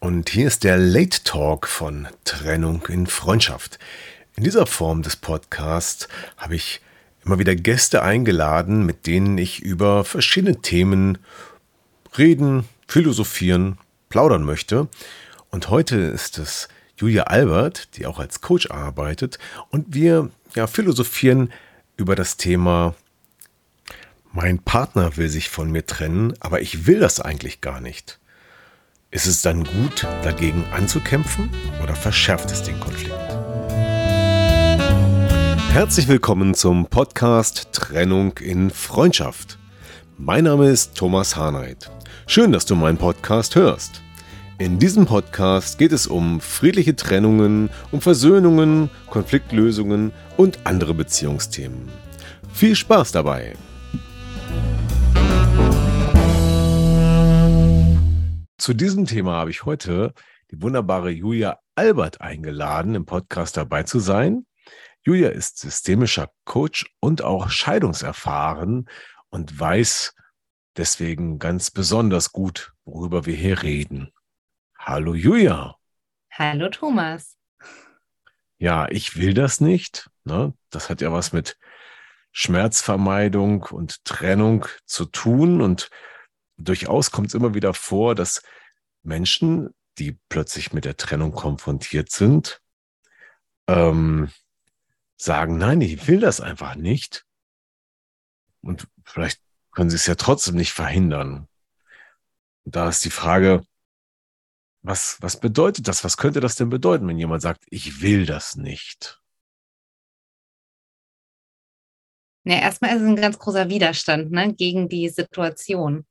Und hier ist der Late Talk von Trennung in Freundschaft. In dieser Form des Podcasts habe ich immer wieder Gäste eingeladen, mit denen ich über verschiedene Themen reden, philosophieren, plaudern möchte. Und heute ist es Julia Albert, die auch als Coach arbeitet, und wir ja, philosophieren über das Thema, mein Partner will sich von mir trennen, aber ich will das eigentlich gar nicht. Ist es dann gut, dagegen anzukämpfen oder verschärft es den Konflikt? Herzlich willkommen zum Podcast Trennung in Freundschaft. Mein Name ist Thomas Harnight. Schön, dass du meinen Podcast hörst. In diesem Podcast geht es um friedliche Trennungen, um Versöhnungen, Konfliktlösungen und andere Beziehungsthemen. Viel Spaß dabei! Zu diesem Thema habe ich heute die wunderbare Julia Albert eingeladen, im Podcast dabei zu sein. Julia ist systemischer Coach und auch scheidungserfahren und weiß deswegen ganz besonders gut, worüber wir hier reden. Hallo Julia. Hallo Thomas. Ja, ich will das nicht. Ne? Das hat ja was mit Schmerzvermeidung und Trennung zu tun und durchaus kommt es immer wieder vor, dass Menschen, die plötzlich mit der Trennung konfrontiert sind, ähm, sagen, nein, ich will das einfach nicht. Und vielleicht können sie es ja trotzdem nicht verhindern. Und da ist die Frage, was, was bedeutet das? Was könnte das denn bedeuten, wenn jemand sagt, ich will das nicht? Ja, erstmal ist es ein ganz großer Widerstand ne, gegen die Situation.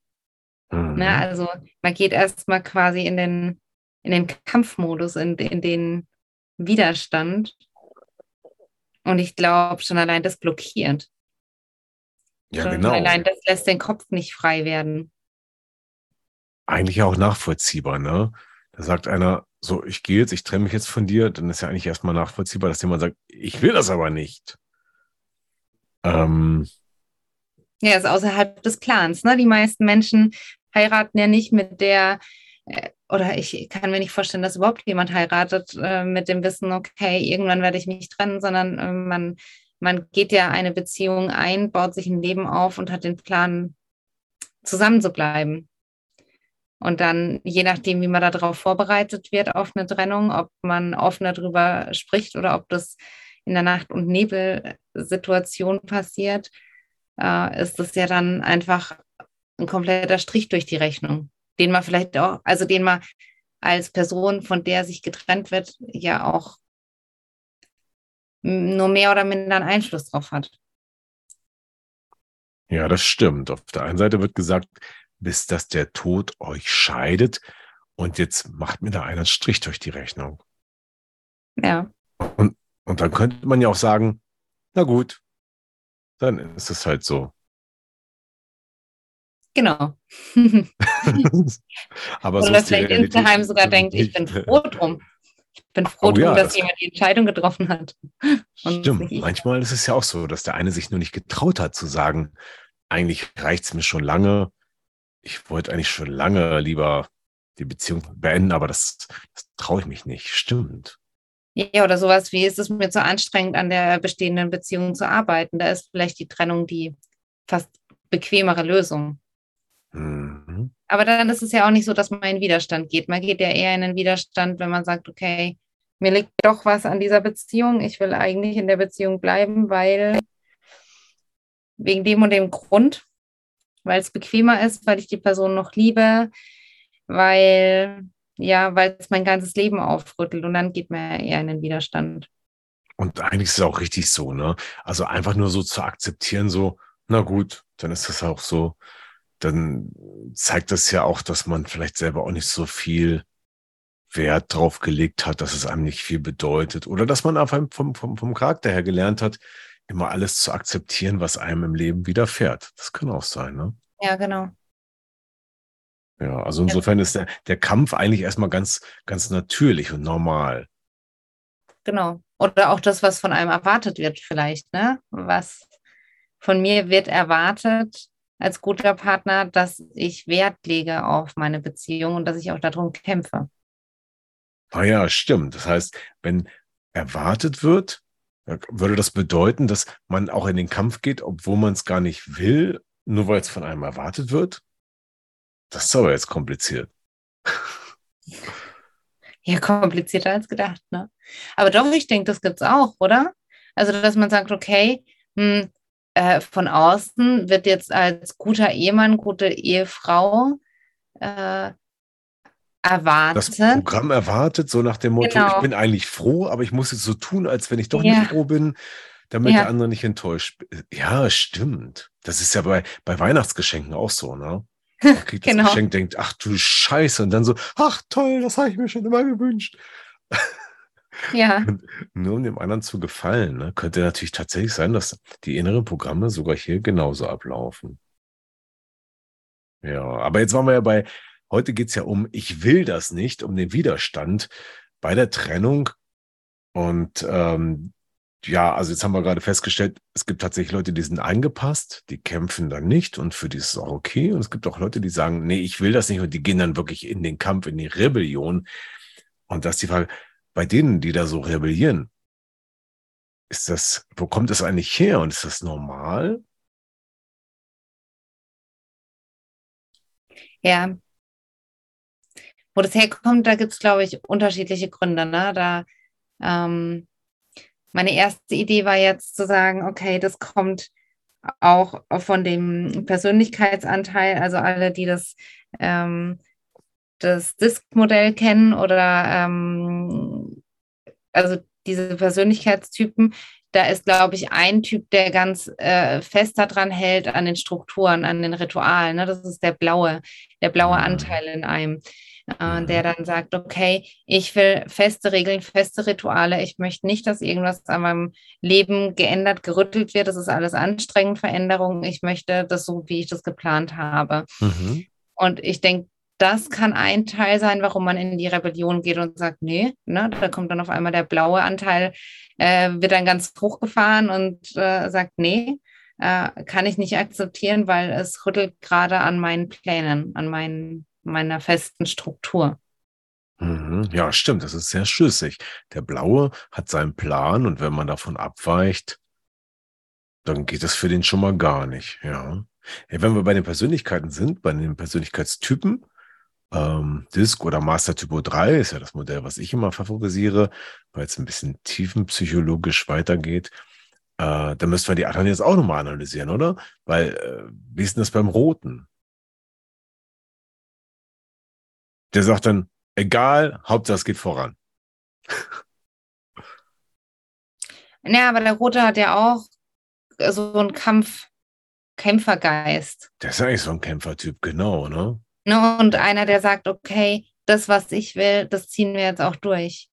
Mhm. Ne, also man geht erstmal quasi in den, in den Kampfmodus, in, in den Widerstand. Und ich glaube, schon allein das blockiert. Ja, schon genau. Allein das lässt den Kopf nicht frei werden. Eigentlich auch nachvollziehbar, ne? Da sagt einer, so, ich gehe jetzt, ich trenne mich jetzt von dir, dann ist ja eigentlich erstmal nachvollziehbar, dass jemand sagt, ich will das aber nicht. Ähm, ja, ist außerhalb des Clans. Ne? Die meisten Menschen heiraten ja nicht mit der, äh, oder ich kann mir nicht vorstellen, dass überhaupt jemand heiratet äh, mit dem Wissen, okay, irgendwann werde ich mich trennen, sondern äh, man, man geht ja eine Beziehung ein, baut sich ein Leben auf und hat den Plan, zusammen zu bleiben. Und dann, je nachdem, wie man darauf vorbereitet wird auf eine Trennung, ob man offener darüber spricht oder ob das in der Nacht- und Nebelsituation passiert, äh, ist das ja dann einfach ein kompletter Strich durch die Rechnung, den man vielleicht auch, also den man als Person, von der sich getrennt wird, ja auch nur mehr oder minder einen Einfluss drauf hat. Ja, das stimmt. Auf der einen Seite wird gesagt, bis dass der Tod euch scheidet und jetzt macht mir da einer einen Strich durch die Rechnung. Ja. Und, und dann könnte man ja auch sagen, na gut, dann ist es halt so. Genau. Aber Oder so vielleicht insgeheim sogar denkt, ich bin froh drum. Ich bin froh oh, drum, ja, dass das jemand die Entscheidung getroffen hat. Stimmt. Manchmal ist es ja auch so, dass der eine sich nur nicht getraut hat zu sagen, eigentlich reicht es mir schon lange. Ich wollte eigentlich schon lange lieber die Beziehung beenden, aber das, das traue ich mich nicht. Stimmt. Ja, oder sowas wie, ist es mir zu anstrengend, an der bestehenden Beziehung zu arbeiten? Da ist vielleicht die Trennung die fast bequemere Lösung. Mhm. Aber dann ist es ja auch nicht so, dass man in Widerstand geht. Man geht ja eher in den Widerstand, wenn man sagt, okay, mir liegt doch was an dieser Beziehung. Ich will eigentlich in der Beziehung bleiben, weil wegen dem und dem Grund, weil es bequemer ist, weil ich die Person noch liebe, weil ja, weil es mein ganzes Leben aufrüttelt und dann geht man eher in den Widerstand. Und eigentlich ist es auch richtig so, ne? Also einfach nur so zu akzeptieren, so, na gut, dann ist das auch so dann zeigt das ja auch, dass man vielleicht selber auch nicht so viel Wert drauf gelegt hat, dass es einem nicht viel bedeutet. Oder dass man einfach vom, vom, vom Charakter her gelernt hat, immer alles zu akzeptieren, was einem im Leben widerfährt. Das kann auch sein, ne? Ja, genau. Ja, also insofern ist der, der Kampf eigentlich erstmal ganz, ganz natürlich und normal. Genau. Oder auch das, was von einem erwartet wird, vielleicht, ne? Was von mir wird erwartet als guter Partner, dass ich Wert lege auf meine Beziehung und dass ich auch darum kämpfe. Ah ja, stimmt. Das heißt, wenn erwartet wird, würde das bedeuten, dass man auch in den Kampf geht, obwohl man es gar nicht will, nur weil es von einem erwartet wird? Das ist aber jetzt kompliziert. Ja, komplizierter als gedacht, ne? Aber doch, ich denke, das gibt es auch, oder? Also, dass man sagt, okay, hm, äh, von außen wird jetzt als guter Ehemann, gute Ehefrau äh, erwartet. Das Programm erwartet, so nach dem Motto, genau. ich bin eigentlich froh, aber ich muss jetzt so tun, als wenn ich doch ja. nicht froh bin, damit ja. der andere nicht enttäuscht. Ja, stimmt. Das ist ja bei, bei Weihnachtsgeschenken auch so, ne? Man kriegt das genau. Geschenk, denkt, ach du Scheiße, und dann so, ach toll, das habe ich mir schon immer gewünscht. Ja. Nur um dem anderen zu gefallen, ne, könnte natürlich tatsächlich sein, dass die inneren Programme sogar hier genauso ablaufen. Ja, aber jetzt waren wir ja bei, heute geht es ja um, ich will das nicht, um den Widerstand bei der Trennung. Und ähm, ja, also jetzt haben wir gerade festgestellt, es gibt tatsächlich Leute, die sind eingepasst, die kämpfen dann nicht und für die ist es auch okay. Und es gibt auch Leute, die sagen, nee, ich will das nicht und die gehen dann wirklich in den Kampf, in die Rebellion. Und das ist die Frage, bei denen, die da so rebellieren, ist das, wo kommt das eigentlich her und ist das normal? Ja. Wo das herkommt, da gibt es, glaube ich, unterschiedliche Gründe. Ne? Da ähm, meine erste Idee war jetzt zu sagen, okay, das kommt auch von dem Persönlichkeitsanteil, also alle, die das, ähm, das Disk-Modell kennen oder ähm, also diese Persönlichkeitstypen, da ist, glaube ich, ein Typ, der ganz äh, fest daran hält, an den Strukturen, an den Ritualen. Ne? Das ist der blaue, der blaue mhm. Anteil in einem äh, der dann sagt, okay, ich will feste Regeln, feste Rituale. Ich möchte nicht, dass irgendwas an meinem Leben geändert, gerüttelt wird. Das ist alles anstrengend, Veränderung. Ich möchte das so, wie ich das geplant habe. Mhm. Und ich denke, das kann ein Teil sein, warum man in die Rebellion geht und sagt, nee, ne, da kommt dann auf einmal der blaue Anteil, äh, wird dann ganz hochgefahren und äh, sagt, nee, äh, kann ich nicht akzeptieren, weil es rüttelt gerade an meinen Plänen, an meinen meiner festen Struktur. Mhm. Ja, stimmt, das ist sehr schlüssig. Der Blaue hat seinen Plan und wenn man davon abweicht, dann geht das für den schon mal gar nicht, ja. Wenn wir bei den Persönlichkeiten sind, bei den Persönlichkeitstypen, ähm, Disk oder Master Typo 3 ist ja das Modell, was ich immer favorisiere, weil es ein bisschen tiefenpsychologisch weitergeht. Äh, da müssen wir die anderen jetzt auch nochmal analysieren, oder? Weil, äh, wie ist denn das beim Roten? Der sagt dann, egal, Hauptsache es geht voran. Ja, aber der Rote hat ja auch so einen Kampf, Kämpfergeist. Der ist eigentlich so ein Kämpfertyp, genau, ne? Ne? Und einer, der sagt, okay, das, was ich will, das ziehen wir jetzt auch durch.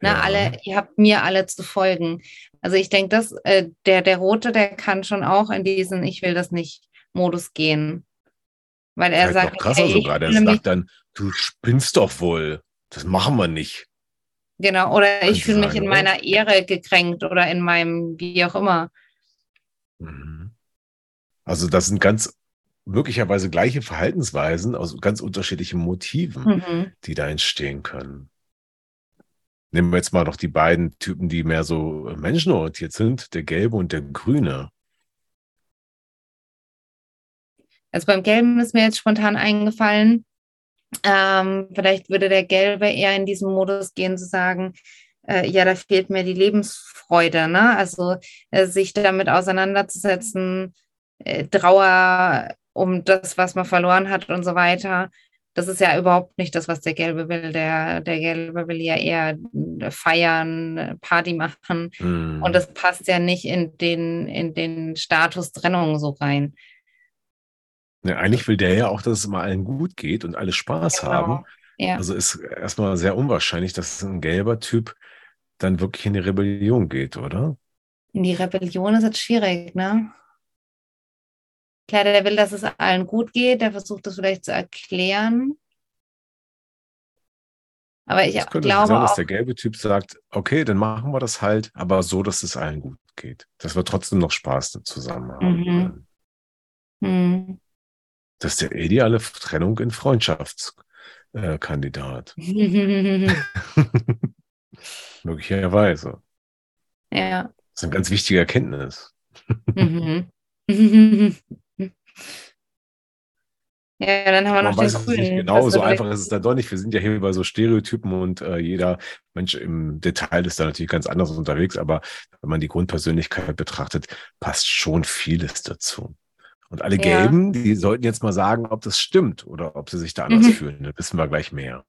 Ne, ja. alle, ihr habt mir alle zu folgen. Also ich denke, dass äh, der, der Rote, der kann schon auch in diesen Ich will das nicht Modus gehen. Weil er sagt, noch krasser okay, sogar, der sagt dann, du spinnst doch wohl. Das machen wir nicht. Genau, oder ich fühle mich in oder? meiner Ehre gekränkt oder in meinem, wie auch immer. Mhm. Also das sind ganz möglicherweise gleiche Verhaltensweisen aus ganz unterschiedlichen Motiven, mhm. die da entstehen können. Nehmen wir jetzt mal noch die beiden Typen, die mehr so menschenorientiert sind, der gelbe und der grüne. Also beim Gelben ist mir jetzt spontan eingefallen, ähm, vielleicht würde der Gelbe eher in diesen Modus gehen, zu sagen, äh, ja, da fehlt mir die Lebensfreude, ne? Also äh, sich damit auseinanderzusetzen, äh, Trauer um das, was man verloren hat und so weiter. Das ist ja überhaupt nicht das, was der Gelbe will. Der, der Gelbe will ja eher feiern, Party machen. Mm. Und das passt ja nicht in den, in den Status Trennung so rein. Ja, eigentlich will der ja auch, dass es immer allen gut geht und alle Spaß Genau. haben. Ja. Also ist erstmal sehr unwahrscheinlich, dass ein gelber Typ dann wirklich in die Rebellion geht, oder? In die Rebellion ist jetzt schwierig, ne? Klar, der will, dass es allen gut geht, der versucht das vielleicht zu erklären. Aber ich Es könnte glaube sein, dass der gelbe Typ sagt, okay, dann machen wir das halt, aber so, dass es allen gut geht. Dass wir trotzdem noch Spaß zusammen haben Mhm. können. hm. Das ist der ideale Trennung in Freundschaftskandidat. Möglicherweise. ja. Das ist eine ganz wichtige Erkenntnis. Mhm. Ja, dann haben wir Man noch den Grünen. genau, so einfach ist es dann doch nicht. Wir sind ja hier bei so Stereotypen und äh, jeder Mensch im Detail ist da natürlich ganz anders unterwegs, aber wenn man die Grundpersönlichkeit betrachtet, passt schon vieles dazu. Und alle Ja. Gelben, die sollten jetzt mal sagen, ob das stimmt oder ob sie sich da anders Mhm. fühlen. Dann wissen wir gleich mehr.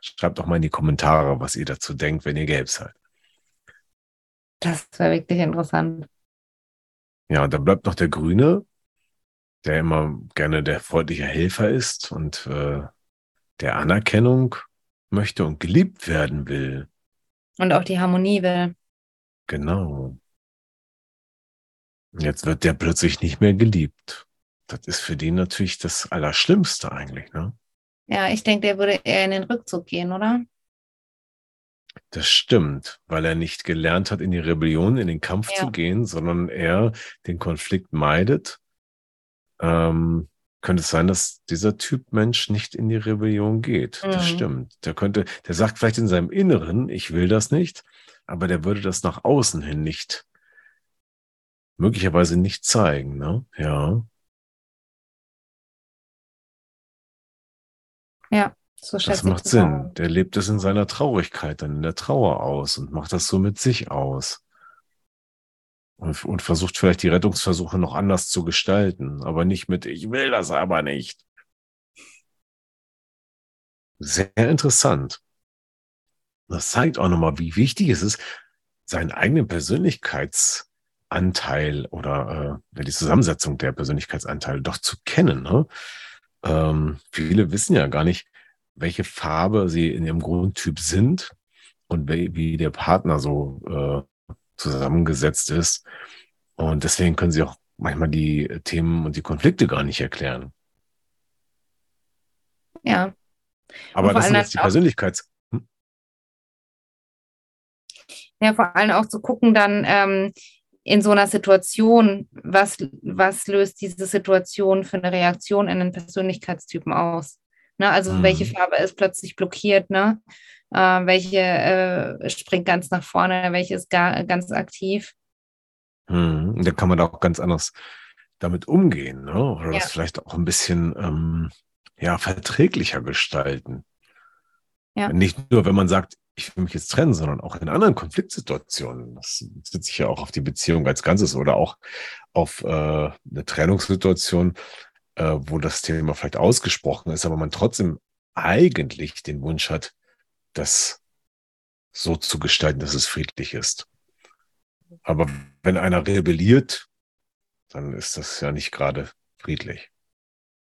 Schreibt doch mal in die Kommentare, was ihr dazu denkt, wenn ihr gelb seid. Das wäre wirklich interessant. Ja, und dann bleibt noch der Grüne, der immer gerne der freundliche Helfer ist und äh, der Anerkennung möchte und geliebt werden will. Und auch die Harmonie will. Genau. Jetzt wird der plötzlich nicht mehr geliebt. Das ist für den natürlich das Allerschlimmste eigentlich, ne? Ja, ich denke, der würde eher in den Rückzug gehen, oder? Das stimmt, weil er nicht gelernt hat, in die Rebellion, in den Kampf Ja. zu gehen, sondern er den Konflikt meidet. Ähm, könnte es sein, dass dieser Typ Mensch nicht in die Rebellion geht. Das Mhm. stimmt. Der könnte, der sagt vielleicht in seinem Inneren, ich will das nicht, aber der würde das nach außen hin nicht, möglicherweise nicht zeigen, ne? Ja. So Das schätze ich macht das Sinn. Der lebt es in seiner Traurigkeit, dann in der Trauer aus und macht das so mit sich aus. Und, versucht vielleicht die Rettungsversuche noch anders zu gestalten, aber nicht mit, ich will das aber nicht. Sehr interessant. Das zeigt auch nochmal, wie wichtig es ist, seinen eigenen Persönlichkeitsanteil oder äh, die Zusammensetzung der Persönlichkeitsanteile doch zu kennen. Ne? Ähm, viele wissen ja gar nicht, welche Farbe sie in ihrem Grundtyp sind und wie, wie der Partner so äh, zusammengesetzt ist. Und deswegen können sie auch manchmal die Themen und die Konflikte gar nicht erklären. Ja, Aber das sind jetzt die Persönlichkeits. ja, vor allem auch zu gucken dann ähm, in so einer Situation, was, was löst diese Situation für eine Reaktion in den Persönlichkeitstypen aus? Ne? Also Mhm. welche Farbe ist plötzlich blockiert, ne? Äh, welche äh, springt ganz nach vorne, welche ist gar, ganz aktiv. Hm, da kann man da auch ganz anders damit umgehen, ne? Oder Ja. das vielleicht auch ein bisschen ähm, ja, verträglicher gestalten. Ja. Nicht nur, wenn man sagt, ich will mich jetzt trennen, sondern auch in anderen Konfliktsituationen. Das bezieht sich ja auch auf die Beziehung als Ganzes oder auch auf äh, eine Trennungssituation, äh, wo das Thema vielleicht ausgesprochen ist, aber man trotzdem eigentlich den Wunsch hat, das so zu gestalten, dass es friedlich ist. Aber wenn einer rebelliert, dann ist das ja nicht gerade friedlich.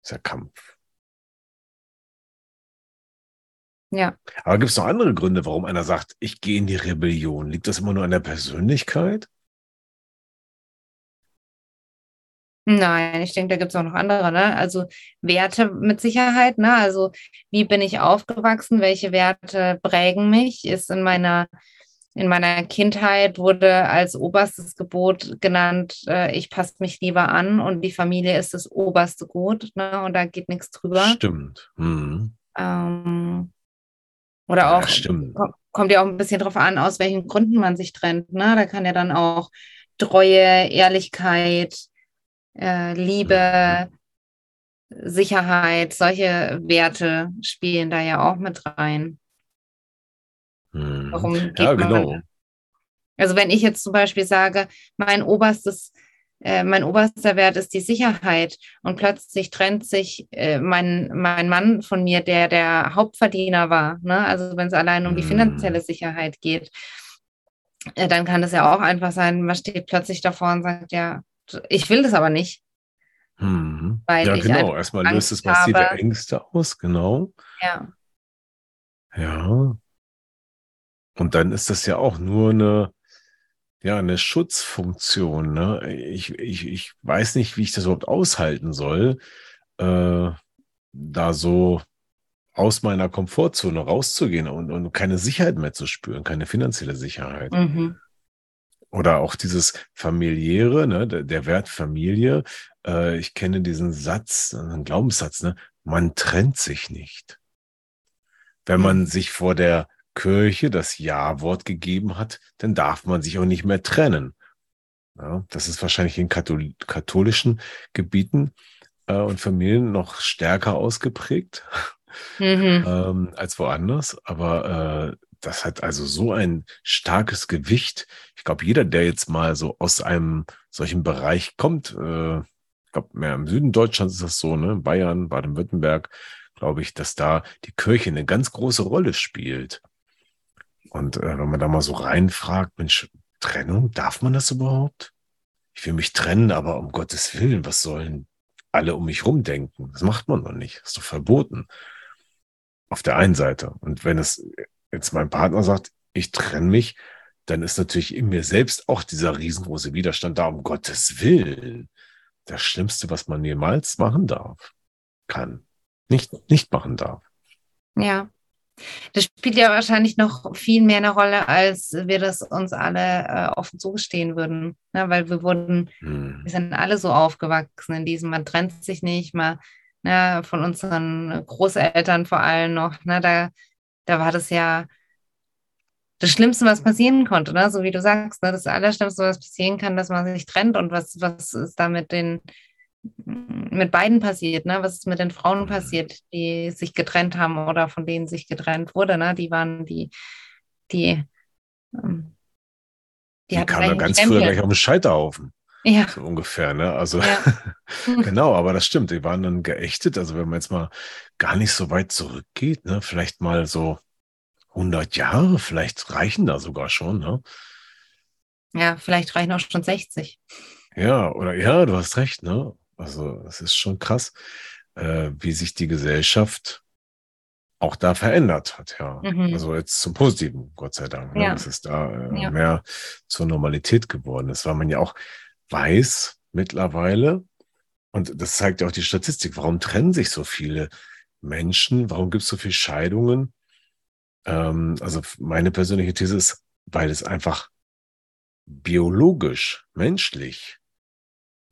Das ist ja Kampf. Ja, Aber gibt es noch andere Gründe, warum einer sagt, ich gehe in die Rebellion? Liegt das immer nur an der Persönlichkeit? Nein, ich denke, da gibt es auch noch andere, ne? Also Werte mit Sicherheit, ne? Also wie bin ich aufgewachsen? Welche Werte prägen mich? Ist in meiner in meiner Kindheit wurde als oberstes Gebot genannt, äh, ich passe mich lieber an und die Familie ist das oberste Gut, ne? Und da geht nichts drüber. Stimmt. Hm. Ähm, oder Ja, auch, stimmt. ko- kommt ja auch ein bisschen drauf an, aus welchen Gründen man sich trennt. Ne? Da kann ja dann auch Treue, Ehrlichkeit, äh, Liebe, Sicherheit, solche Werte spielen da ja auch mit rein. Hm. Warum geht Ja, man- genau. Also wenn ich jetzt zum Beispiel sage, mein oberstes, äh, mein oberster Wert ist die Sicherheit und plötzlich trennt sich äh, mein, mein Mann von mir, der der Hauptverdiener war, ne? also wenn es allein um die Mm. finanzielle Sicherheit geht, äh, dann kann das ja auch einfach sein, man steht plötzlich davor und sagt, ja, ich will das aber nicht. Hm. ja, genau. Erstmal löst es massive habe. Ängste aus, genau. Ja. Ja. Und dann ist das ja auch nur eine, ja, eine Schutzfunktion. Ne? Ich, ich, ich weiß nicht, wie ich das überhaupt aushalten soll, äh, da so aus meiner Komfortzone rauszugehen und, und keine Sicherheit mehr zu spüren, keine finanzielle Sicherheit. Mhm. Oder auch dieses familiäre, ne, der, der Wert Familie. Äh, ich kenne diesen Satz, einen Glaubenssatz, ne, man trennt sich nicht. Wenn man mhm. sich vor der Kirche das Ja-Wort gegeben hat, dann darf man sich auch nicht mehr trennen. Ja, das ist wahrscheinlich in Kathol katholischen Gebieten äh, und Familien noch stärker ausgeprägt mhm. ähm, als woanders. Aber äh, das hat also so ein starkes Gewicht. Ich glaube, jeder, der jetzt mal so aus einem solchen Bereich kommt, äh, ich glaube, mehr im Süden Deutschlands ist das so, ne? Bayern, Baden-Württemberg, glaube ich, dass da die Kirche eine ganz große Rolle spielt. Und äh, wenn man da mal so reinfragt, Mensch, Trennung, darf man das überhaupt? Ich will mich trennen, aber um Gottes Willen, was sollen alle um mich rumdenken? Das macht man doch nicht. Das ist doch verboten. Auf der einen Seite. Und wenn es jetzt mein Partner sagt, ich trenne mich, dann ist natürlich in mir selbst auch dieser riesengroße Widerstand da, um Gottes Willen. Das Schlimmste, was man jemals machen darf, kann, nicht, nicht machen darf. Ja. Das spielt ja wahrscheinlich noch viel mehr eine Rolle, als wir das uns alle äh, offen zugestehen würden. Ne? Weil wir wurden, hm. wir sind alle so aufgewachsen in diesem, man trennt sich nicht, mal ne, von unseren Großeltern vor allem noch. Ne? Da, da war das ja das Schlimmste, was passieren konnte, ne? so wie du sagst, ne? das Allerschlimmste, was passieren kann, dass man sich trennt und was, was ist da mit den mit beiden passiert, ne? Was ist mit den Frauen passiert, die sich getrennt haben oder von denen sich getrennt wurde, ne? Die waren die, die, ähm, die, die kamen ganz früher gleich auf den Scheiterhaufen. Ja. So ungefähr, ne? Also ja. genau, aber das stimmt. Die waren dann geächtet. Also wenn man jetzt mal gar nicht so weit zurückgeht, ne? Vielleicht mal so 100 Jahre, vielleicht reichen da sogar schon, ne? Ja, vielleicht reichen auch schon 60. Ja, oder ja, du hast recht, ne? Also es ist schon krass, äh, wie sich die Gesellschaft auch da verändert hat, ja. Mhm. Also jetzt zum Positiven, Gott sei Dank. Ne? Ja. Es ist da äh, ja. mehr zur Normalität geworden ist, weil man ja auch weiß mittlerweile, und das zeigt ja auch die Statistik, warum trennen sich so viele Menschen, warum gibt es so viele Scheidungen? Ähm, also meine persönliche These ist, weil es einfach biologisch, menschlich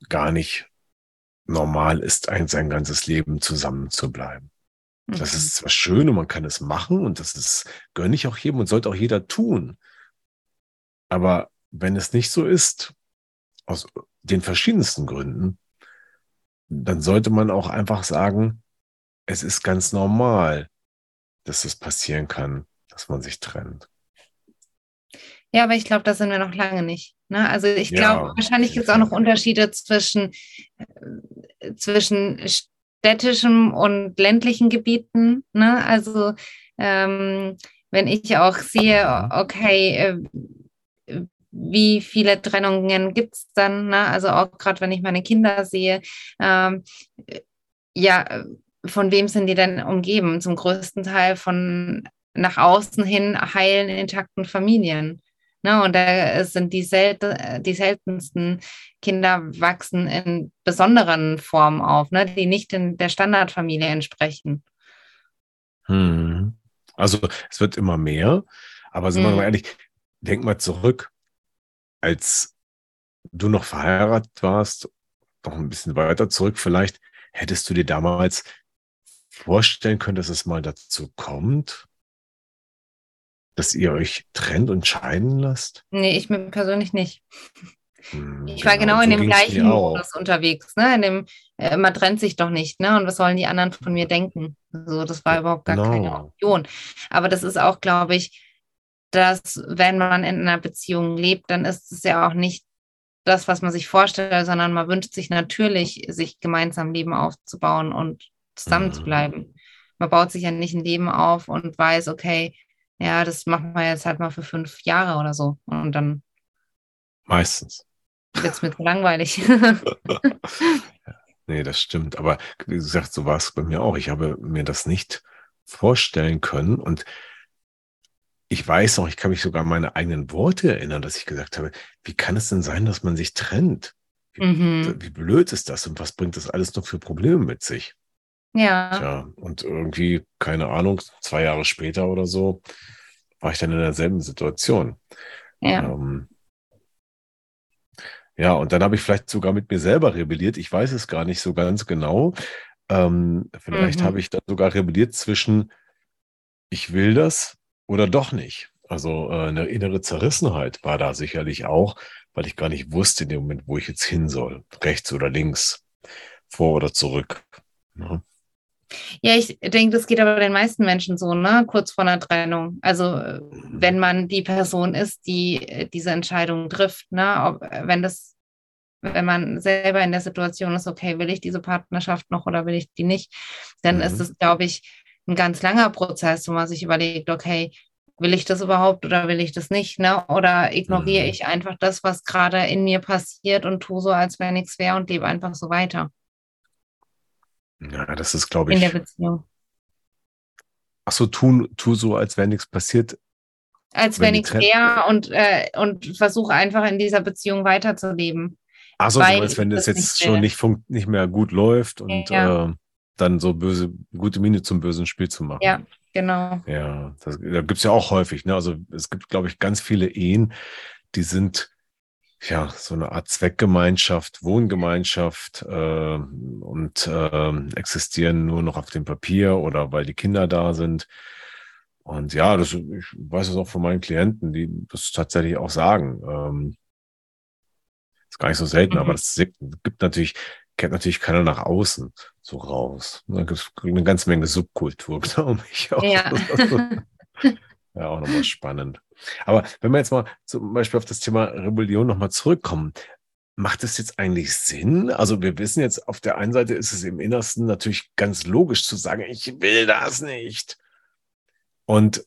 gar nicht normal ist, ein, sein ganzes Leben zusammen zu bleiben. Mhm. Das ist zwar schön und man kann es machen und das ist, gönne ich auch jedem und sollte auch jeder tun. Aber wenn es nicht so ist, aus den verschiedensten Gründen, dann sollte man auch einfach sagen, es ist ganz normal, dass es passieren kann, dass man sich trennt. Ja, aber ich glaube, da sind wir noch lange nicht. Ne? Also ich glaube, ja, wahrscheinlich gibt es auch noch Unterschiede zwischen, äh, zwischen städtischen und ländlichen Gebieten. Ne? Also ähm, wenn ich auch sehe, mhm. okay, äh, wie viele Trennungen gibt es dann? Ne? Also auch gerade wenn ich meine Kinder sehe, ähm, ja, von wem sind die denn umgeben? Zum größten Teil von nach außen hin heilen, intakten Familien. Ne? Und da sind die, sel die seltensten Kinder wachsen in besonderen Formen auf, ne? die nicht in der Standardfamilie entsprechen. Hm. Also es wird immer mehr, aber sind hm. wir mal ehrlich, denk mal zurück, als du noch verheiratet warst, noch ein bisschen weiter zurück vielleicht, hättest du dir damals vorstellen können, dass es mal dazu kommt, dass ihr euch trennt und scheiden lasst? Nee, ich mir persönlich nicht. Hm, ich war genau, genau in dem gleichen Modus unterwegs, ne? In dem, äh, man trennt sich doch nicht, ne? Und was sollen die anderen von mir denken? So, das war überhaupt gar genau. keine Option. Aber das ist auch, glaube ich, dass wenn man in einer Beziehung lebt, dann ist es ja auch nicht das, was man sich vorstellt, sondern man wünscht sich natürlich, sich gemeinsam Leben aufzubauen und zusammen zu mhm. bleiben. Man baut sich ja nicht ein Leben auf und weiß, okay, ja, das machen wir jetzt halt mal für fünf Jahre oder so. Und dann. Meistens. Wird es mir langweilig. Nee, das stimmt. Aber wie gesagt, so war es bei mir auch. Ich habe mir das nicht vorstellen können. Und ich weiß noch, ich kann mich sogar an meine eigenen Worte erinnern, dass ich gesagt habe, wie kann es denn sein, dass man sich trennt? Wie, mhm. wie blöd ist das und was bringt das alles noch für Probleme mit sich? Ja. Tja, und irgendwie, keine Ahnung, zwei Jahre später oder so, war ich dann in derselben Situation. Ja. Ähm, ja, und dann habe ich vielleicht sogar mit mir selber rebelliert. Ich weiß es gar nicht so ganz genau. Ähm, vielleicht mhm. habe ich dann sogar rebelliert zwischen, ich will das oder doch nicht. Also äh, eine innere Zerrissenheit war da sicherlich auch, weil ich gar nicht wusste in dem Moment, wo ich jetzt hin soll. Rechts oder links, vor oder zurück. Ja. Ne? Ja, ich denke, das geht aber den meisten Menschen so, ne? Kurz vor einer Trennung. Also wenn man die Person ist, die äh, diese Entscheidung trifft, ne? Ob, wenn das, wenn man selber in der Situation ist, okay, will ich diese Partnerschaft noch oder will ich die nicht, dann mhm. ist es, glaube ich, ein ganz langer Prozess, wo man sich überlegt, okay, will ich das überhaupt oder will ich das nicht, ne? Oder ignoriere mhm. ich einfach das, was gerade in mir passiert und tue so, als wäre nichts wäre und lebe einfach so weiter. Ja, das ist, glaube ich. In der Beziehung. Ach so, tu, tu so, als wäre nichts passiert. Als wäre nichts wäre und, äh, und versuche einfach in dieser Beziehung weiterzuleben. Ach so, als wenn das jetzt nicht schon nicht, nicht mehr gut läuft und ja. äh, dann so böse, gute Miene zum bösen Spiel zu machen. Ja, genau. Ja, das, da gibt es ja auch häufig. Ne? Also es gibt, glaube ich, ganz viele Ehen, die sind ja, so eine Art Zweckgemeinschaft, Wohngemeinschaft äh, und äh, existieren nur noch auf dem Papier oder weil die Kinder da sind. Und ja, das, ich weiß es auch von meinen Klienten, die das tatsächlich auch sagen. Ähm, ist gar nicht so selten, mhm. aber das gibt natürlich, kennt natürlich keiner nach außen so raus. Da gibt es eine ganze Menge Subkultur, glaube ich. Auch. Ja. ja, auch nochmal spannend. Aber wenn wir jetzt mal zum Beispiel auf das Thema Rebellion nochmal zurückkommen, macht es jetzt eigentlich Sinn? Also wir wissen jetzt, auf der einen Seite ist es im Innersten natürlich ganz logisch zu sagen, ich will das nicht. Und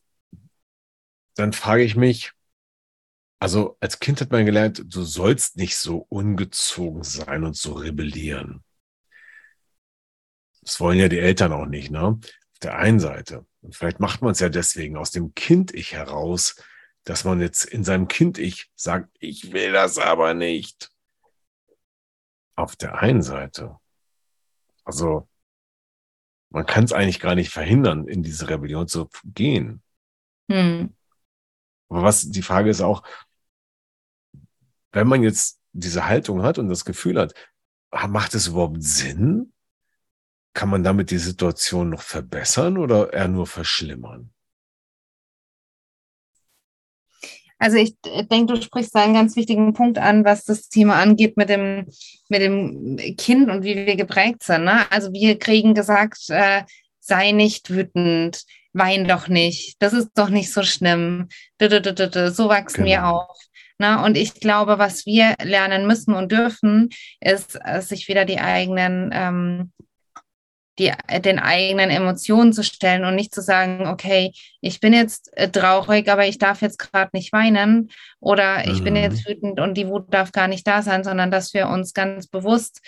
dann frage ich mich, also als Kind hat man gelernt, du sollst nicht so ungezogen sein und so rebellieren. Das wollen ja die Eltern auch nicht, ne? Auf der einen Seite. Und vielleicht macht man es ja deswegen aus dem Kind-Ich heraus, dass man jetzt in seinem Kind-Ich sagt, ich will das aber nicht. Auf der einen Seite. Also, man kann es eigentlich gar nicht verhindern, in diese Rebellion zu gehen. Hm. Aber was, die Frage ist auch, wenn man jetzt diese Haltung hat und das Gefühl hat, macht es überhaupt Sinn? Kann man damit die Situation noch verbessern oder eher nur verschlimmern? Also ich denke, du sprichst da einen ganz wichtigen Punkt an, was das Thema angeht mit dem, mit dem Kind und wie wir geprägt sind. Ne? Also wir kriegen gesagt, äh, sei nicht wütend, wein doch nicht, das ist doch nicht so schlimm. So wachsen genau. wir auf. Ne? Und ich glaube, was wir lernen müssen und dürfen, ist, äh, sich wieder die eigenen ähm, die, den eigenen Emotionen zu stellen und nicht zu sagen, okay, ich bin jetzt äh, traurig, aber ich darf jetzt gerade nicht weinen oder ich mhm. bin jetzt wütend und die Wut darf gar nicht da sein, sondern dass wir uns ganz bewusst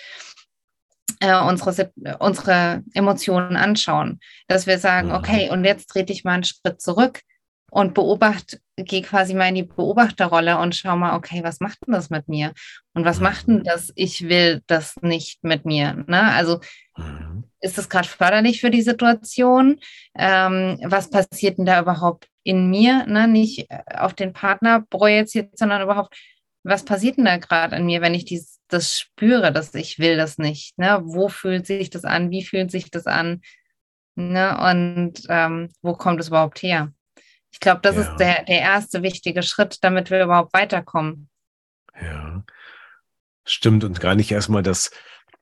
äh, unsere, unsere Emotionen anschauen, dass wir sagen, mhm. okay, und jetzt trete ich mal einen Schritt zurück und beobachte, gehe quasi mal in die Beobachterrolle und schau mal, okay, was macht denn das mit mir? Und was macht denn mhm. das? Ich will das nicht mit mir. Ne? Also mhm. ist das gerade förderlich für die Situation? Ähm, was passiert denn da überhaupt in mir? Ne? Nicht äh, auf den Partner projiziert, sondern überhaupt, was passiert denn da gerade in mir, wenn ich dies, das spüre, dass ich will das nicht? Ne? Wo fühlt sich das an? Wie fühlt sich das an? Ne? Und ähm, wo kommt es überhaupt her? Ich glaube, das ja. ist der, der erste wichtige Schritt, damit wir überhaupt weiterkommen. Ja, stimmt. Und gar nicht erstmal das,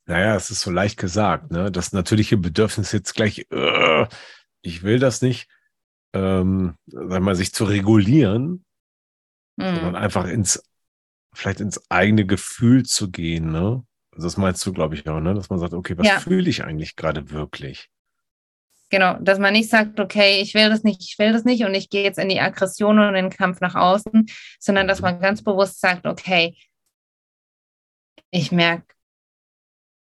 naja, es ist so leicht gesagt, ne? Das natürliche Bedürfnis jetzt gleich, uh, ich will das nicht, ähm, sag mal, sich zu regulieren, mhm. sondern einfach ins, vielleicht ins eigene Gefühl zu gehen, ne? Also das meinst du, glaube ich, auch, ne? Dass man sagt, okay, was ja. fühle ich eigentlich gerade wirklich? Genau, dass man nicht sagt, okay, ich will das nicht, ich will das nicht und ich gehe jetzt in die Aggression und in den Kampf nach außen, sondern dass man ganz bewusst sagt, okay, ich merke,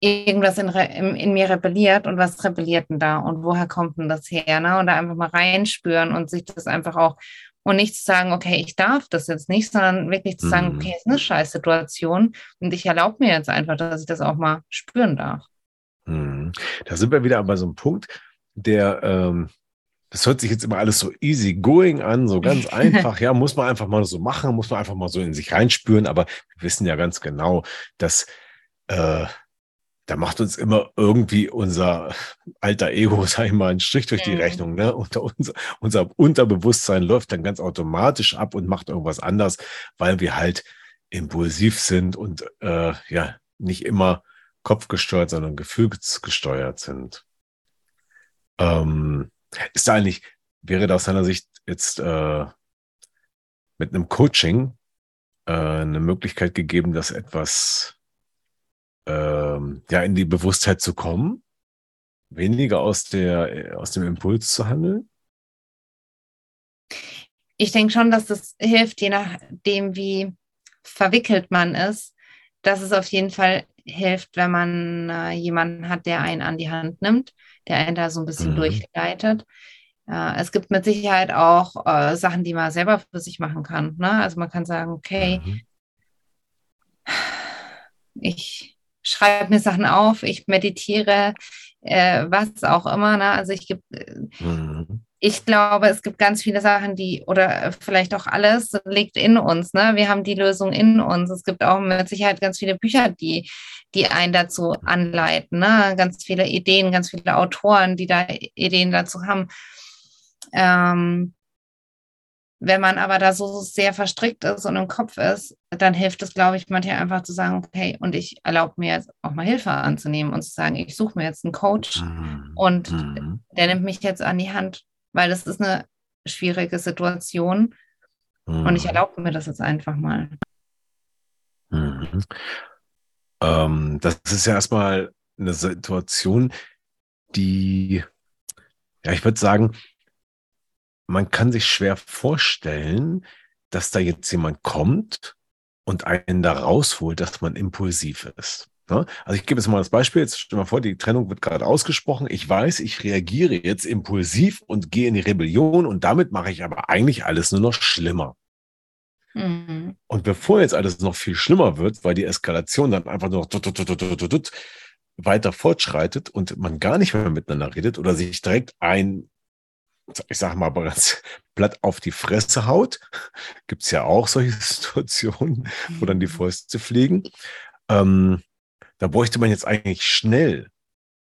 irgendwas in, in, in, mir rebelliert und was rebelliert denn da und woher kommt denn das her? Ne? Und da einfach mal reinspüren und sich das einfach auch und nicht zu sagen, okay, ich darf das jetzt nicht, sondern wirklich zu sagen, mhm. okay, es ist eine Scheißsituation und ich erlaube mir jetzt einfach, dass ich das auch mal spüren darf. Mhm. Da sind wir wieder bei so einem Punkt, der, ähm, das hört sich jetzt immer alles so easy going an, so ganz einfach. Ja, muss man einfach mal so machen, muss man einfach mal so in sich reinspüren. Aber wir wissen ja ganz genau, dass äh, da macht uns immer irgendwie unser alter Ego, sag ich mal, einen Strich durch die Rechnung. Ne? Und unser, unser Unterbewusstsein läuft dann ganz automatisch ab und macht irgendwas anders, weil wir halt impulsiv sind und äh, ja nicht immer kopfgesteuert, sondern gefühlsgesteuert sind. Ähm, ist da eigentlich, wäre da aus deiner Sicht jetzt äh, mit einem Coaching äh, eine Möglichkeit gegeben, dass etwas ähm, ja in die Bewusstheit zu kommen, weniger aus der aus dem Impuls zu handeln? Ich denke schon, dass das hilft, je nachdem, wie verwickelt man ist, dass es auf jeden Fall hilft, wenn man äh, jemanden hat, der einen an die Hand nimmt, der einen da so ein bisschen mhm. durchleitet. Äh, es gibt mit Sicherheit auch äh, Sachen, die man selber für sich machen kann. Ne? Also man kann sagen, okay, mhm. ich schreibe mir Sachen auf, ich meditiere, äh, was auch immer. Ne? Also ich, mhm. Ich glaube, es gibt ganz viele Sachen, die, oder vielleicht auch alles, liegt in uns. Ne? Wir haben die Lösung in uns. Es gibt auch mit Sicherheit ganz viele Bücher, die, die einen dazu anleiten. Ne? Ganz viele Ideen, ganz viele Autoren, die da Ideen dazu haben. Ähm, wenn man aber da so sehr verstrickt ist und im Kopf ist, dann hilft es, glaube ich, manchmal einfach zu sagen, okay, und ich erlaube mir jetzt auch mal Hilfe anzunehmen und zu sagen, ich suche mir jetzt einen Coach mhm. und mhm. der nimmt mich jetzt an die Hand, weil das ist eine schwierige Situation mhm. und ich mhm. erlaube mir das jetzt einfach mal. Mhm. Ähm, das ist ja erstmal eine Situation, die, ja, ich würde sagen, man kann sich schwer vorstellen, dass da jetzt jemand kommt und einen da rausholt, dass man impulsiv ist. Ne? Also ich gebe jetzt mal das Beispiel, jetzt stell mal vor, die Trennung wird gerade ausgesprochen. Ich weiß, ich reagiere jetzt impulsiv und gehe in die Rebellion und damit mache ich aber eigentlich alles nur noch schlimmer. Mhm. Und bevor jetzt alles noch viel schlimmer wird, weil die Eskalation dann einfach nur noch weiter fortschreitet und man gar nicht mehr miteinander redet oder sich direkt ein ich sage mal ganz platt auf die Fresse haut. Gibt es ja auch solche Situationen, wo dann die mhm. Fäuste fliegen. Ähm, da bräuchte man jetzt eigentlich schnell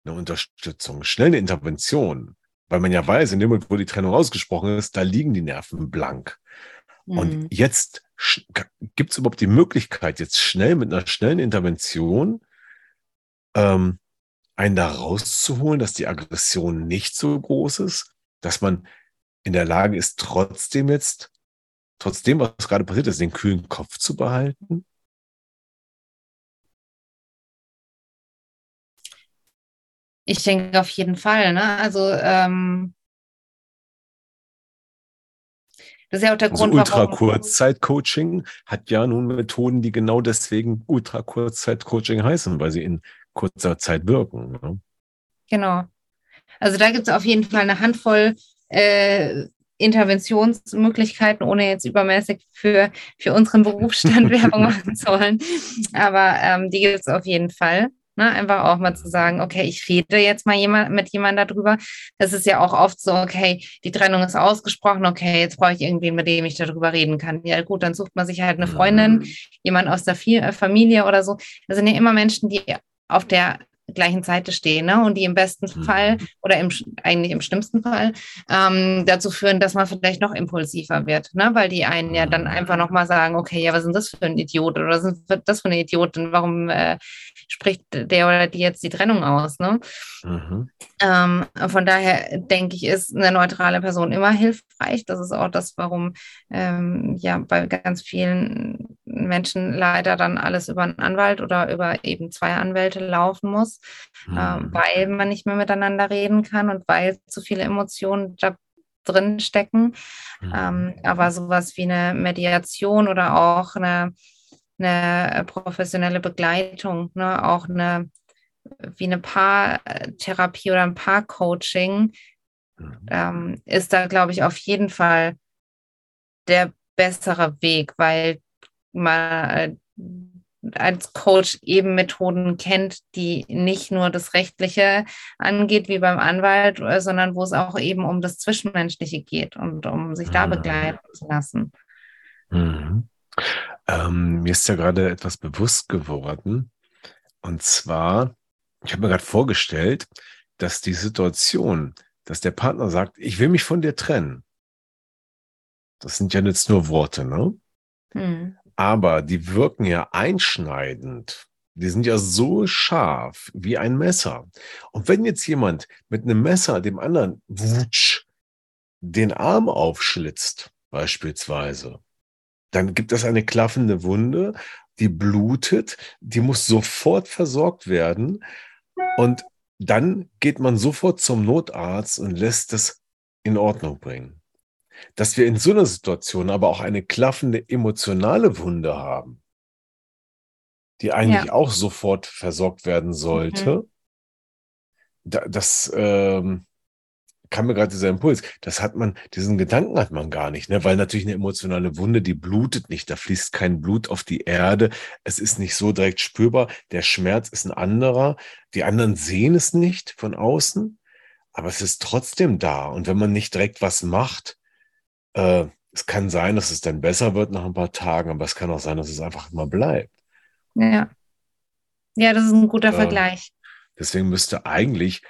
eine Unterstützung, schnell eine Intervention, weil man ja weiß, in dem Moment, wo die Trennung ausgesprochen ist, da liegen die Nerven blank. Mhm. Und jetzt gibt es überhaupt die Möglichkeit, jetzt schnell mit einer schnellen Intervention ähm, einen da rauszuholen, dass die Aggression nicht so groß ist dass man in der Lage ist, trotzdem jetzt, trotzdem, was gerade passiert ist, den kühlen Kopf zu behalten? Ich denke auf jeden Fall. Ne? Also ähm, das ist ja auch der also Grund, Ultra-Kurzzeit-Coaching hat ja nun Methoden, die genau deswegen Ultra-Kurzzeit-Coaching heißen, weil sie in kurzer Zeit wirken. Ne? Genau. Also da gibt es auf jeden Fall eine Handvoll äh, Interventionsmöglichkeiten, ohne jetzt übermäßig für, für unseren Berufsstand Werbung machen zu wollen. Aber ähm, die gibt es auf jeden Fall. Ne? Einfach auch mal zu sagen, okay, ich rede jetzt mal jemand, mit jemandem darüber. Das ist ja auch oft so, okay, die Trennung ist ausgesprochen, okay, jetzt brauche ich irgendwen, mit dem ich darüber reden kann. Ja gut, dann sucht man sich halt eine Freundin, jemand aus der Familie oder so. Das sind ja immer Menschen, die auf der gleichen Seite stehen ne? und die im besten mhm. Fall oder im, eigentlich im schlimmsten Fall ähm, dazu führen, dass man vielleicht noch impulsiver wird, ne? weil die einen ja dann einfach nochmal sagen, okay, ja, was sind das für ein Idiot oder was ist das für eine Idiotin, warum äh, spricht der oder die jetzt die Trennung aus? Ne? Mhm. Ähm, von daher denke ich, ist eine neutrale Person immer hilfreich. Das ist auch das, warum ähm, ja bei ganz vielen Menschen leider dann alles über einen Anwalt oder über eben zwei Anwälte laufen muss, mhm. äh, weil man nicht mehr miteinander reden kann und weil zu viele Emotionen da drin stecken. Mhm. Ähm, aber sowas wie eine Mediation oder auch eine, eine professionelle Begleitung, ne, auch eine wie eine Paartherapie oder ein Paarcoaching, mhm. ähm, ist da, glaube ich, auf jeden Fall der bessere Weg, weil man äh, als Coach eben Methoden kennt, die nicht nur das Rechtliche angeht, wie beim Anwalt, äh, sondern wo es auch eben um das Zwischenmenschliche geht und um sich da mhm. begleiten zu lassen. Mhm. Ähm, mir ist ja gerade etwas bewusst geworden. Und zwar, ich habe mir gerade vorgestellt, dass die Situation, dass der Partner sagt, ich will mich von dir trennen. Das sind ja jetzt nur Worte, ne? Mhm aber die wirken ja einschneidend. Die sind ja so scharf wie ein Messer. Und wenn jetzt jemand mit einem Messer dem anderen wutsch, den Arm aufschlitzt, beispielsweise, dann gibt es eine klaffende Wunde, die blutet, die muss sofort versorgt werden. Und dann geht man sofort zum Notarzt und lässt es in Ordnung bringen dass wir in so einer Situation aber auch eine klaffende emotionale Wunde haben, die eigentlich ja. auch sofort versorgt werden sollte. Mhm. das ähm, kam mir gerade dieser Impuls. Das hat man, diesen Gedanken hat man gar nicht, ne? weil natürlich eine emotionale Wunde, die blutet nicht, da fließt kein Blut auf die Erde, es ist nicht so direkt spürbar, der Schmerz ist ein anderer, die anderen sehen es nicht von außen, aber es ist trotzdem da. Und wenn man nicht direkt was macht, äh, es kann sein, dass es dann besser wird nach ein paar Tagen, aber es kann auch sein, dass es einfach immer bleibt. Ja. Ja, das ist ein guter äh, Vergleich. Deswegen müsste eigentlich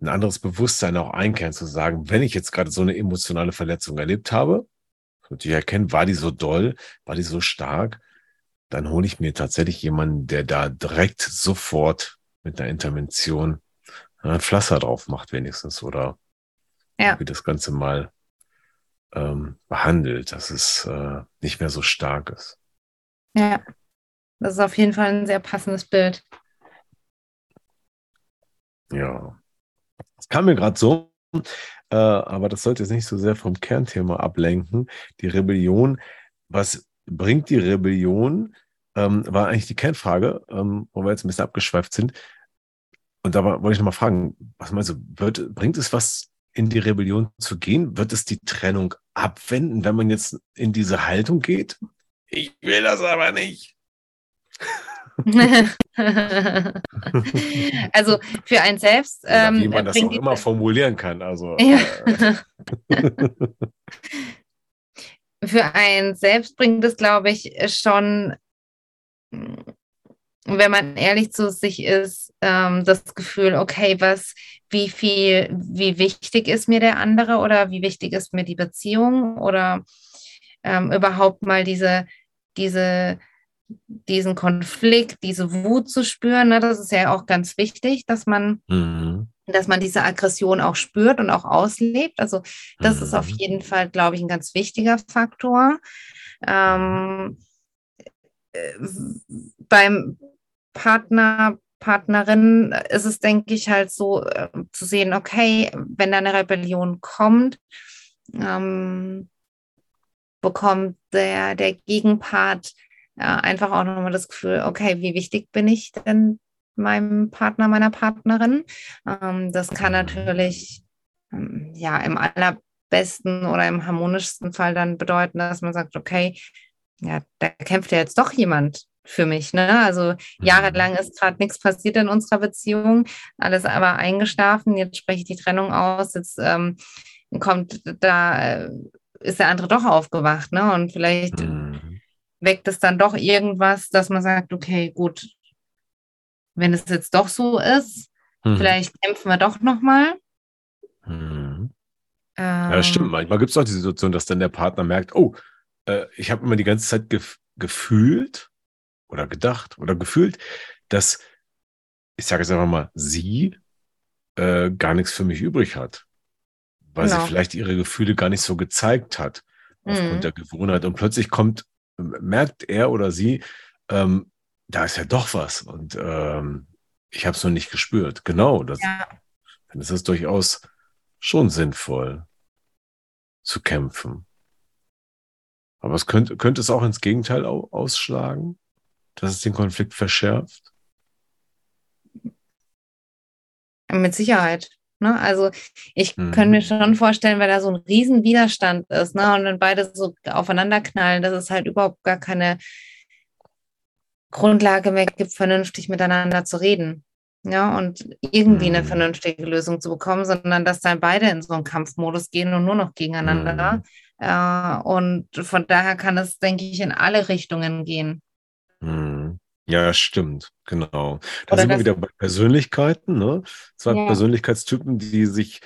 ein anderes Bewusstsein auch einkehren, zu sagen, wenn ich jetzt gerade so eine emotionale Verletzung erlebt habe, und ich erkenne, war die so doll, war die so stark, dann hole ich mir tatsächlich jemanden, der da direkt sofort mit einer Intervention ein Pflaster drauf macht, wenigstens, oder ja. wie das Ganze mal ähm, behandelt, dass es äh, nicht mehr so stark ist. Ja, das ist auf jeden Fall ein sehr passendes Bild. Ja, es kam mir gerade so, äh, aber das sollte jetzt nicht so sehr vom Kernthema ablenken. Die Rebellion, was bringt die Rebellion, ähm, war eigentlich die Kernfrage, ähm, wo wir jetzt ein bisschen abgeschweift sind. Und da wollte ich nochmal fragen, was meinst du, wird, bringt es was in die Rebellion zu gehen? Wird es die Trennung abwenden, wenn man jetzt in diese Haltung geht? Ich will das aber nicht. also für einen selbst. Ähm, wie man das auch immer formulieren kann. Also, ja. äh. für einen selbst bringt es, glaube ich, schon wenn man ehrlich zu sich ist, ähm, das Gefühl, okay, was, wie viel, wie wichtig ist mir der andere oder wie wichtig ist mir die Beziehung oder ähm, überhaupt mal diese, diese, diesen Konflikt, diese Wut zu spüren. Ne? Das ist ja auch ganz wichtig, dass man, mhm. dass man diese Aggression auch spürt und auch auslebt. Also das mhm. ist auf mhm. jeden Fall, glaube ich, ein ganz wichtiger Faktor. Ähm, äh, beim Partner, Partnerin ist es, denke ich, halt so äh, zu sehen, okay, wenn da eine Rebellion kommt, ähm, bekommt der, der Gegenpart äh, einfach auch nochmal das Gefühl, okay, wie wichtig bin ich denn meinem Partner, meiner Partnerin? Ähm, das kann natürlich ähm, ja im allerbesten oder im harmonischsten Fall dann bedeuten, dass man sagt, okay, ja, da kämpft ja jetzt doch jemand für mich. Ne? Also mhm. jahrelang ist gerade nichts passiert in unserer Beziehung, alles aber eingeschlafen. Jetzt spreche ich die Trennung aus. Jetzt ähm, kommt da, äh, ist der andere doch aufgewacht. Ne? Und vielleicht mhm. weckt es dann doch irgendwas, dass man sagt, okay, gut, wenn es jetzt doch so ist, mhm. vielleicht kämpfen wir doch nochmal. Mhm. Ähm, ja, stimmt. Manchmal gibt es auch die Situation, dass dann der Partner merkt, oh, äh, ich habe immer die ganze Zeit gef gefühlt, oder gedacht oder gefühlt, dass, ich sage jetzt einfach mal, sie äh, gar nichts für mich übrig hat. Weil genau. sie vielleicht ihre Gefühle gar nicht so gezeigt hat aufgrund mhm. der Gewohnheit. Und plötzlich kommt, merkt er oder sie, ähm, da ist ja doch was. Und ähm, ich habe es noch nicht gespürt. Genau, das, ja. dann ist es durchaus schon sinnvoll zu kämpfen. Aber es könnte, könnte es auch ins Gegenteil ausschlagen? Dass es den Konflikt verschärft? Mit Sicherheit. Ne? Also ich mhm. könnte mir schon vorstellen, weil da so ein Riesenwiderstand ist ne? und dann beide so aufeinander knallen, dass es halt überhaupt gar keine Grundlage mehr gibt, vernünftig miteinander zu reden. Ja, und irgendwie mhm. eine vernünftige Lösung zu bekommen, sondern dass dann beide in so einen Kampfmodus gehen und nur noch gegeneinander. Mhm. Äh, und von daher kann es, denke ich, in alle Richtungen gehen. Mhm. Ja, stimmt, genau. Da Oder sind wir wieder bei Persönlichkeiten, ne? Zwei ja. Persönlichkeitstypen, die sich,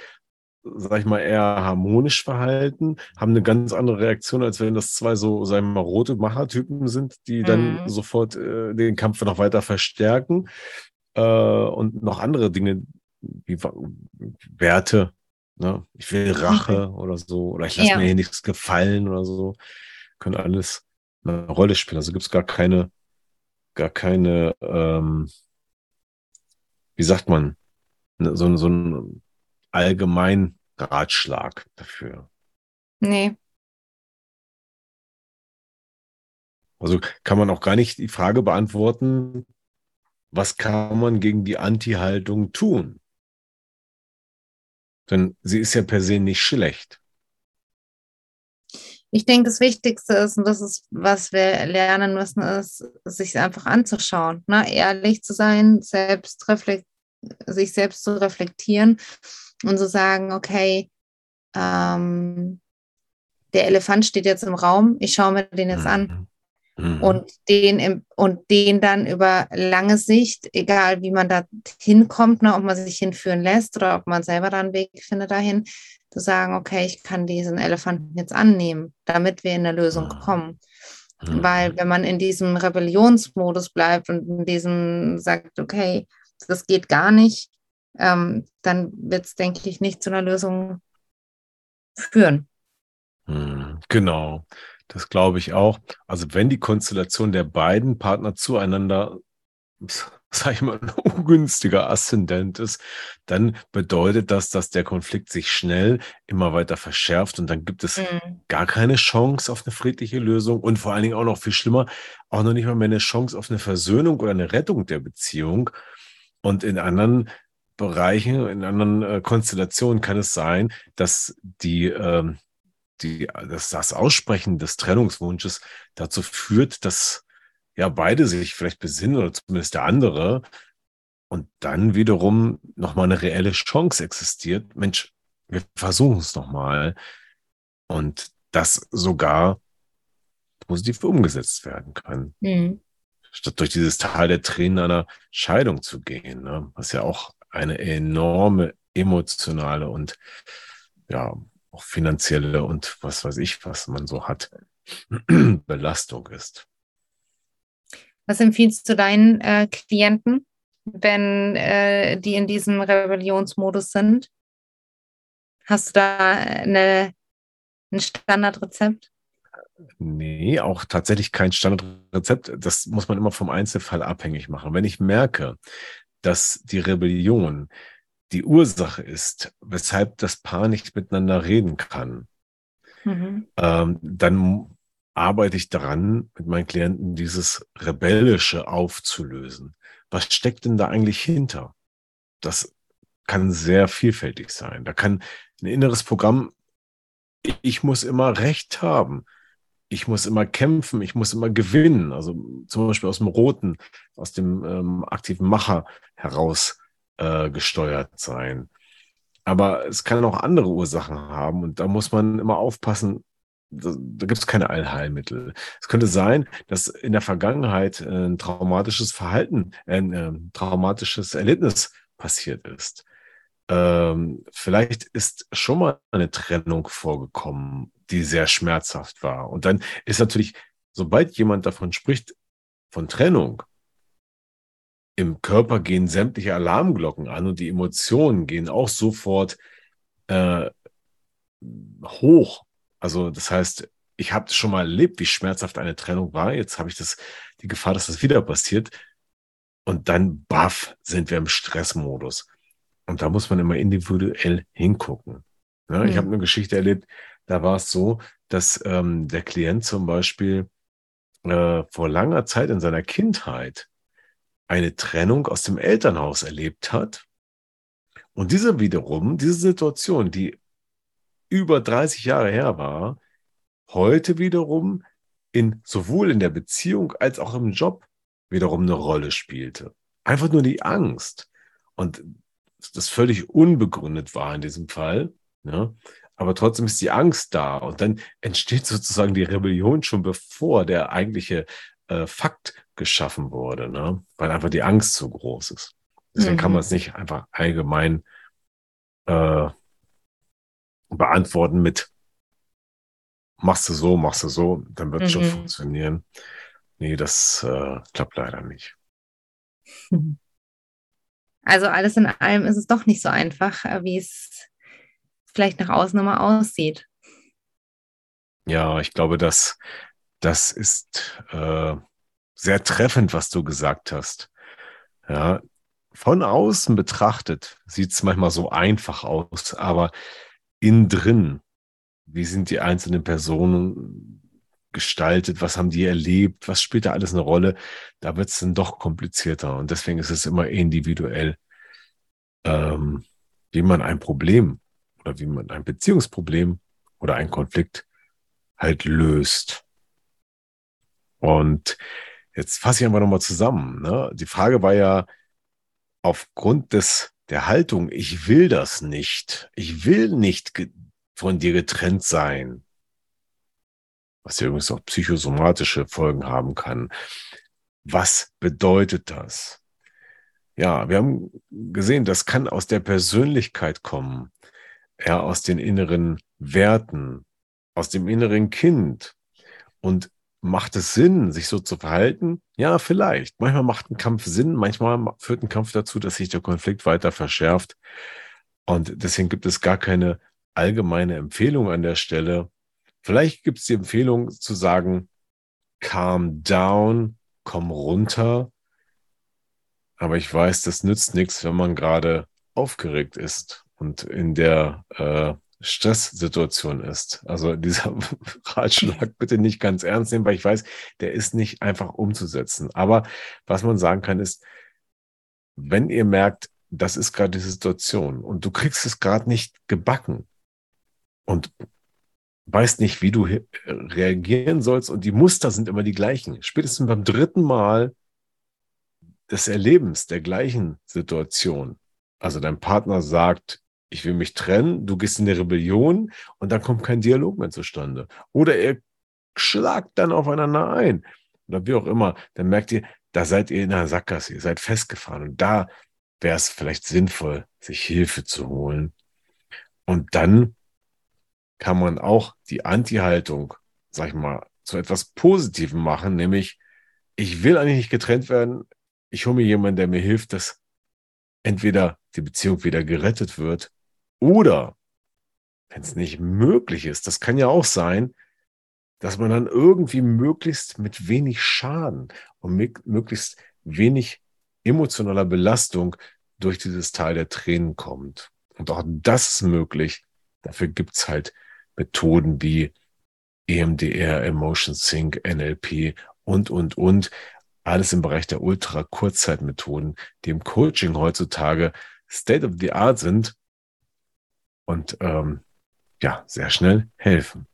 sag ich mal, eher harmonisch verhalten, haben eine ganz andere Reaktion, als wenn das zwei so, sagen wir mal, rote Machertypen sind, die dann mhm. sofort äh, den Kampf noch weiter verstärken. Äh, und noch andere Dinge, wie Werte, ne? Ich will Rache oder so, oder ich lasse ja. mir hier nichts gefallen oder so, können alles eine Rolle spielen. Also gibt es gar keine gar keine, ähm, wie sagt man, ne, so, so ein allgemein Ratschlag dafür. Nee. Also kann man auch gar nicht die Frage beantworten, was kann man gegen die Anti-Haltung tun? Denn sie ist ja per se nicht schlecht ich denke, das Wichtigste ist, und das ist, was wir lernen müssen, ist, sich einfach anzuschauen, ne? ehrlich zu sein, selbst sich selbst zu reflektieren und zu sagen, okay, ähm, der Elefant steht jetzt im Raum, ich schaue mir den jetzt an. Mhm. Mhm. Und den im, und den dann über lange Sicht, egal wie man da hinkommt, ne, ob man sich hinführen lässt oder ob man selber da einen Weg findet dahin, zu sagen, okay, ich kann diesen Elefanten jetzt annehmen, damit wir in der Lösung mhm. kommen. Mhm. Weil wenn man in diesem Rebellionsmodus bleibt und in diesem sagt, okay, das geht gar nicht, ähm, dann wird es, denke ich, nicht zu einer Lösung führen. Mhm. Genau. Das glaube ich auch. Also wenn die Konstellation der beiden Partner zueinander, sag ich mal, ein ungünstiger Aszendent ist, dann bedeutet das, dass der Konflikt sich schnell immer weiter verschärft und dann gibt es mhm. gar keine Chance auf eine friedliche Lösung und vor allen Dingen auch noch viel schlimmer, auch noch nicht mal mehr eine Chance auf eine Versöhnung oder eine Rettung der Beziehung. Und in anderen Bereichen, in anderen äh, Konstellationen kann es sein, dass die äh, die, das, das Aussprechen des Trennungswunsches dazu führt, dass ja beide sich vielleicht besinnen oder zumindest der andere und dann wiederum nochmal eine reelle Chance existiert. Mensch, wir versuchen es nochmal und das sogar positiv umgesetzt werden kann. Mhm. Statt durch dieses Tal der Tränen einer Scheidung zu gehen, ne? was ja auch eine enorme emotionale und ja, auch finanzielle und was weiß ich, was man so hat, Belastung ist. Was empfiehlst du deinen äh, Klienten, wenn äh, die in diesem Rebellionsmodus sind? Hast du da eine, ein Standardrezept? Nee, auch tatsächlich kein Standardrezept. Das muss man immer vom Einzelfall abhängig machen. Wenn ich merke, dass die Rebellion die Ursache ist, weshalb das Paar nicht miteinander reden kann, mhm. ähm, dann arbeite ich daran, mit meinen Klienten dieses Rebellische aufzulösen. Was steckt denn da eigentlich hinter? Das kann sehr vielfältig sein. Da kann ein inneres Programm, ich muss immer Recht haben. Ich muss immer kämpfen, ich muss immer gewinnen. Also zum Beispiel aus dem Roten, aus dem ähm, aktiven Macher heraus äh, gesteuert sein. Aber es kann auch andere Ursachen haben und da muss man immer aufpassen, da, da gibt es keine Allheilmittel. Es könnte sein, dass in der Vergangenheit ein traumatisches Verhalten, ein, ein ähm, traumatisches Erlebnis passiert ist. Ähm, vielleicht ist schon mal eine Trennung vorgekommen, die sehr schmerzhaft war. Und dann ist natürlich, sobald jemand davon spricht, von Trennung, im Körper gehen sämtliche Alarmglocken an und die Emotionen gehen auch sofort äh, hoch. Also das heißt, ich habe schon mal erlebt, wie schmerzhaft eine Trennung war. Jetzt habe ich das, die Gefahr, dass das wieder passiert. Und dann, baff, sind wir im Stressmodus. Und da muss man immer individuell hingucken. Ja, mhm. Ich habe eine Geschichte erlebt, da war es so, dass ähm, der Klient zum Beispiel äh, vor langer Zeit in seiner Kindheit eine Trennung aus dem Elternhaus erlebt hat Und diese wiederum, diese Situation, die über 30 Jahre her war, heute wiederum in sowohl in der Beziehung als auch im Job wiederum eine Rolle spielte. Einfach nur die Angst. Und das völlig unbegründet war in diesem Fall. Ja? Aber trotzdem ist die Angst da. Und dann entsteht sozusagen die Rebellion schon bevor der eigentliche äh, Fakt geschaffen wurde, ne? weil einfach die Angst so groß ist. Deswegen mhm. kann man es nicht einfach allgemein äh, beantworten mit machst du so, machst du so, dann wird es mhm. schon funktionieren. Nee, das äh, klappt leider nicht. Also alles in allem ist es doch nicht so einfach, äh, wie es vielleicht nach außen immer aussieht. Ja, ich glaube, dass das ist äh, sehr treffend, was du gesagt hast. Ja, von außen betrachtet sieht es manchmal so einfach aus, aber innen drin, wie sind die einzelnen Personen gestaltet, was haben die erlebt, was spielt da alles eine Rolle, da wird es dann doch komplizierter. Und deswegen ist es immer individuell, ähm, wie man ein Problem oder wie man ein Beziehungsproblem oder einen Konflikt halt löst. Und jetzt fasse ich einfach nochmal zusammen. Ne? Die Frage war ja, aufgrund des, der Haltung, ich will das nicht, ich will nicht von dir getrennt sein, was ja übrigens auch psychosomatische Folgen haben kann. Was bedeutet das? Ja, wir haben gesehen, das kann aus der Persönlichkeit kommen, ja, aus den inneren Werten, aus dem inneren Kind. Und macht es Sinn, sich so zu verhalten? Ja, vielleicht. Manchmal macht ein Kampf Sinn, manchmal führt ein Kampf dazu, dass sich der Konflikt weiter verschärft. Und deswegen gibt es gar keine allgemeine Empfehlung an der Stelle. Vielleicht gibt es die Empfehlung zu sagen, calm down, komm runter. Aber ich weiß, das nützt nichts, wenn man gerade aufgeregt ist und in der äh, Stresssituation ist. Also dieser Ratschlag bitte nicht ganz ernst nehmen, weil ich weiß, der ist nicht einfach umzusetzen. Aber was man sagen kann, ist, wenn ihr merkt, das ist gerade die Situation und du kriegst es gerade nicht gebacken und weißt nicht, wie du reagieren sollst und die Muster sind immer die gleichen. Spätestens beim dritten Mal des Erlebens der gleichen Situation. Also dein Partner sagt, ich will mich trennen, du gehst in die Rebellion und dann kommt kein Dialog mehr zustande. Oder er schlagt dann aufeinander ein. Oder wie auch immer. Dann merkt ihr, da seid ihr in einer Sackgasse, ihr seid festgefahren. Und da wäre es vielleicht sinnvoll, sich Hilfe zu holen. Und dann kann man auch die Anti-Haltung, sag ich mal, zu etwas Positivem machen, nämlich ich will eigentlich nicht getrennt werden. Ich hole mir jemanden, der mir hilft, dass entweder die Beziehung wieder gerettet wird oder, wenn es nicht möglich ist, das kann ja auch sein, dass man dann irgendwie möglichst mit wenig Schaden und mit möglichst wenig emotionaler Belastung durch dieses Teil der Tränen kommt. Und auch das ist möglich. Dafür gibt's halt Methoden wie EMDR, Emotion Sync, NLP und, und, und. Alles im Bereich der Ultra-Kurzzeitmethoden, die im Coaching heutzutage State of the Art sind und ähm, ja, sehr schnell helfen.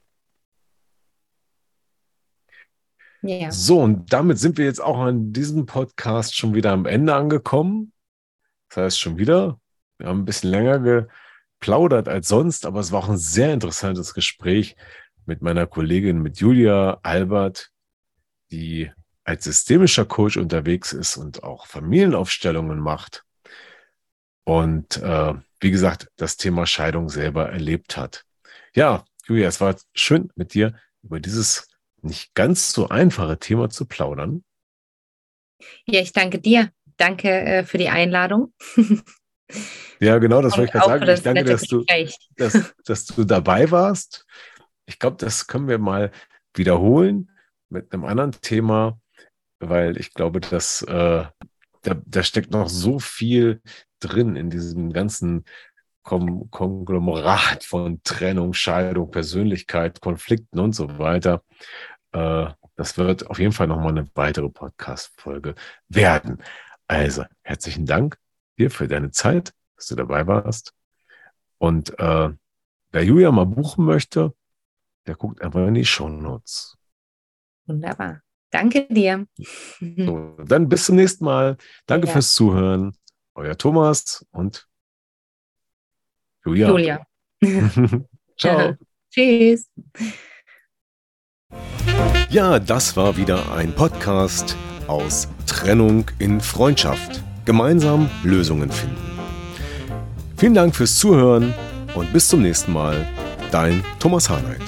Ja. So, und damit sind wir jetzt auch an diesem Podcast schon wieder am Ende angekommen. Das heißt schon wieder, wir haben ein bisschen länger geplaudert als sonst, aber es war auch ein sehr interessantes Gespräch mit meiner Kollegin, mit Julia Albert, die als systemischer Coach unterwegs ist und auch Familienaufstellungen macht. Und äh, wie gesagt, das Thema Scheidung selber erlebt hat. Ja, Julia, es war schön mit dir über dieses nicht ganz so einfache Thema zu plaudern. Ja, ich danke dir. Danke äh, für die Einladung. ja, genau, das wollte ich gerade sagen. Ich danke, dass du, dass, dass du dabei warst. Ich glaube, das können wir mal wiederholen mit einem anderen Thema, weil ich glaube, dass äh, da, da steckt noch so viel drin in diesem ganzen Kom Konglomerat von Trennung, Scheidung, Persönlichkeit, Konflikten und so weiter. Äh, das wird auf jeden Fall nochmal eine weitere Podcast-Folge werden. Also, herzlichen Dank dir für deine Zeit dass du dabei warst. Und äh, wer Julia mal buchen möchte, der guckt einfach in die Show Notes. Wunderbar. Danke dir. So, dann bis zum nächsten Mal. Danke ja. fürs Zuhören. Euer Thomas und Julia. Julia. Ciao. Tschüss. Ja, das war wieder ein Podcast aus Trennung in Freundschaft. Gemeinsam Lösungen finden. Vielen Dank fürs Zuhören und bis zum nächsten Mal. Dein Thomas Harnight.